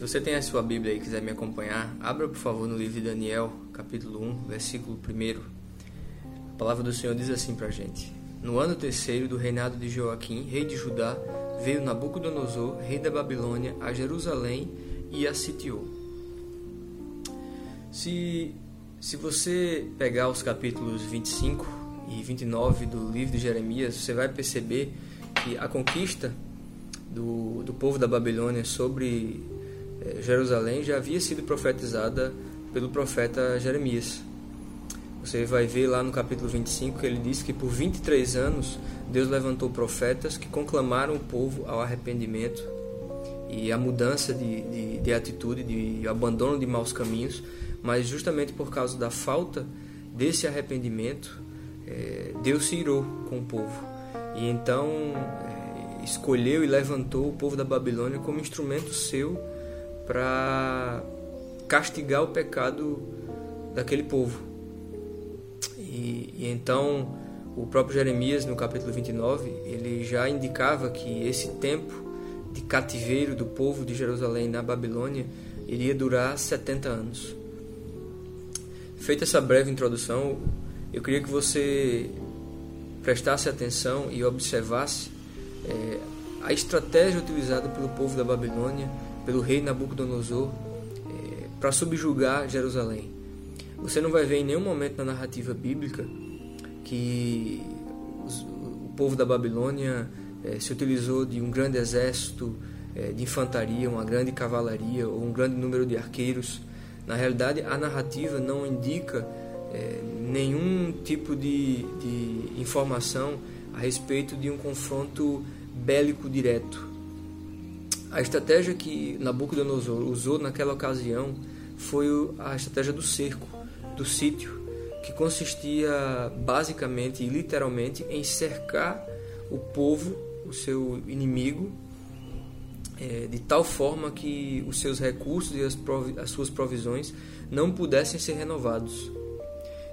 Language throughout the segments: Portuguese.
Se você tem a sua Bíblia e quiser me acompanhar, abra por favor no livro de Daniel, capítulo 1, versículo 1. A palavra do Senhor diz assim pra gente: No ano terceiro do reinado de Joaquim, rei de Judá, veio Nabucodonosor, rei da Babilônia, a Jerusalém e a sitiou. Se, se você pegar os capítulos 25 e 29 do livro de Jeremias, você vai perceber que a conquista do, do povo da Babilônia sobre Jerusalém já havia sido profetizada pelo profeta Jeremias. Você vai ver lá no capítulo 25 que ele diz que por 23 anos Deus levantou profetas que conclamaram o povo ao arrependimento e a mudança de, de, de atitude, de abandono de maus caminhos, mas justamente por causa da falta desse arrependimento, eh, Deus se irou com o povo. E então eh, escolheu e levantou o povo da Babilônia como instrumento seu para castigar o pecado daquele povo. E, e, então o próprio Jeremias, no capítulo 29, ele já indicava que esse tempo de cativeiro do povo de Jerusalém na Babilônia iria durar 70 anos. Feita essa breve introdução, eu queria que você prestasse atenção e observasse é, a estratégia utilizada pelo povo da Babilônia, pelo rei Nabucodonosor, é, para subjugar Jerusalém. Você não vai ver em nenhum momento na narrativa bíblica que os, o povo da Babilônia é, se utilizou de um grande exército é, de infantaria, uma grande cavalaria ou um grande número de arqueiros. Na realidade, a narrativa não indica é, nenhum tipo de, de informação a respeito de um confronto bélico direto. A estratégia que Nabucodonosor usou naquela ocasião foi a estratégia do cerco, do sítio, que consistia basicamente e literalmente em cercar o povo, o seu inimigo, é, de tal forma que os seus recursos e as, as suas provisões não pudessem ser renovados.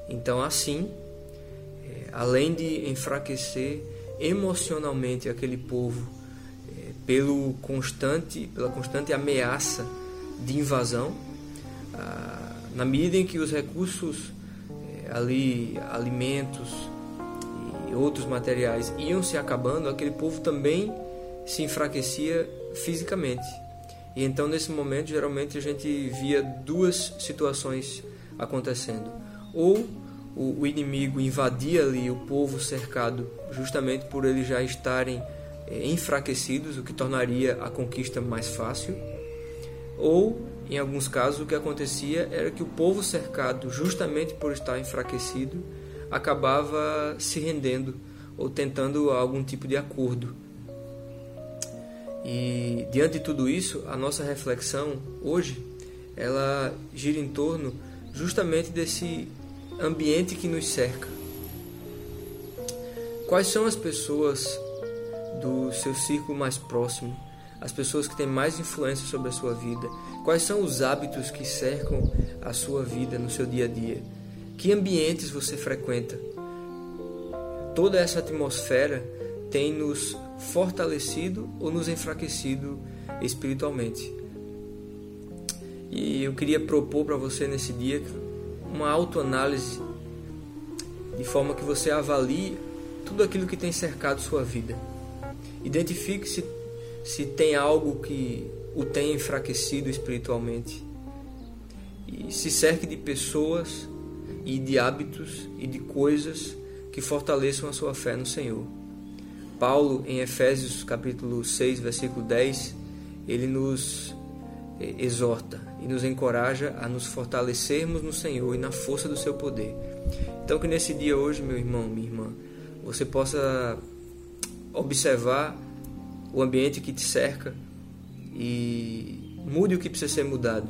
Então, assim, é, além de enfraquecer emocionalmente aquele povo pelo constante, pela constante ameaça de invasão, ah, na medida em que os recursos é, ali, alimentos e outros materiais iam se acabando, aquele povo também se enfraquecia fisicamente. E então, nesse momento, geralmente a gente via duas situações acontecendo ou o, inimigo invadia ali o povo cercado, justamente por eles já estarem enfraquecidos, o que tornaria a conquista mais fácil, ou em alguns casos o que acontecia era que o povo cercado, justamente por estar enfraquecido, acabava se rendendo ou tentando algum tipo de acordo. E diante de tudo isso, a nossa reflexão hoje ela gira em torno justamente desse ambiente que nos cerca. Quais são as pessoas do seu círculo mais próximo, as pessoas que têm mais influência sobre a sua vida? Quais são os hábitos que cercam a sua vida no seu dia a dia? Que ambientes você frequenta? Toda essa atmosfera tem nos fortalecido ou nos enfraquecido espiritualmente. E eu queria propor para você nesse dia uma autoanálise de forma que você avalie tudo aquilo que tem cercado sua vida. Identifique se, se tem algo que o tem enfraquecido espiritualmente. E se cerque de pessoas e de hábitos e de coisas que fortaleçam a sua fé no Senhor. Paulo, em Efésios capítulo 6, versículo 10, ele nos exorta e nos encoraja a nos fortalecermos no Senhor e na força do seu poder. Então que nesse dia hoje, meu irmão, minha irmã, você possa observar o ambiente que te cerca e mude o que precisa ser mudado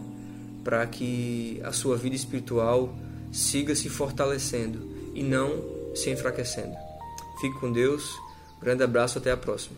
para que a sua vida espiritual siga se fortalecendo e não se enfraquecendo. Fique com Deus. grande abraço, até a próxima.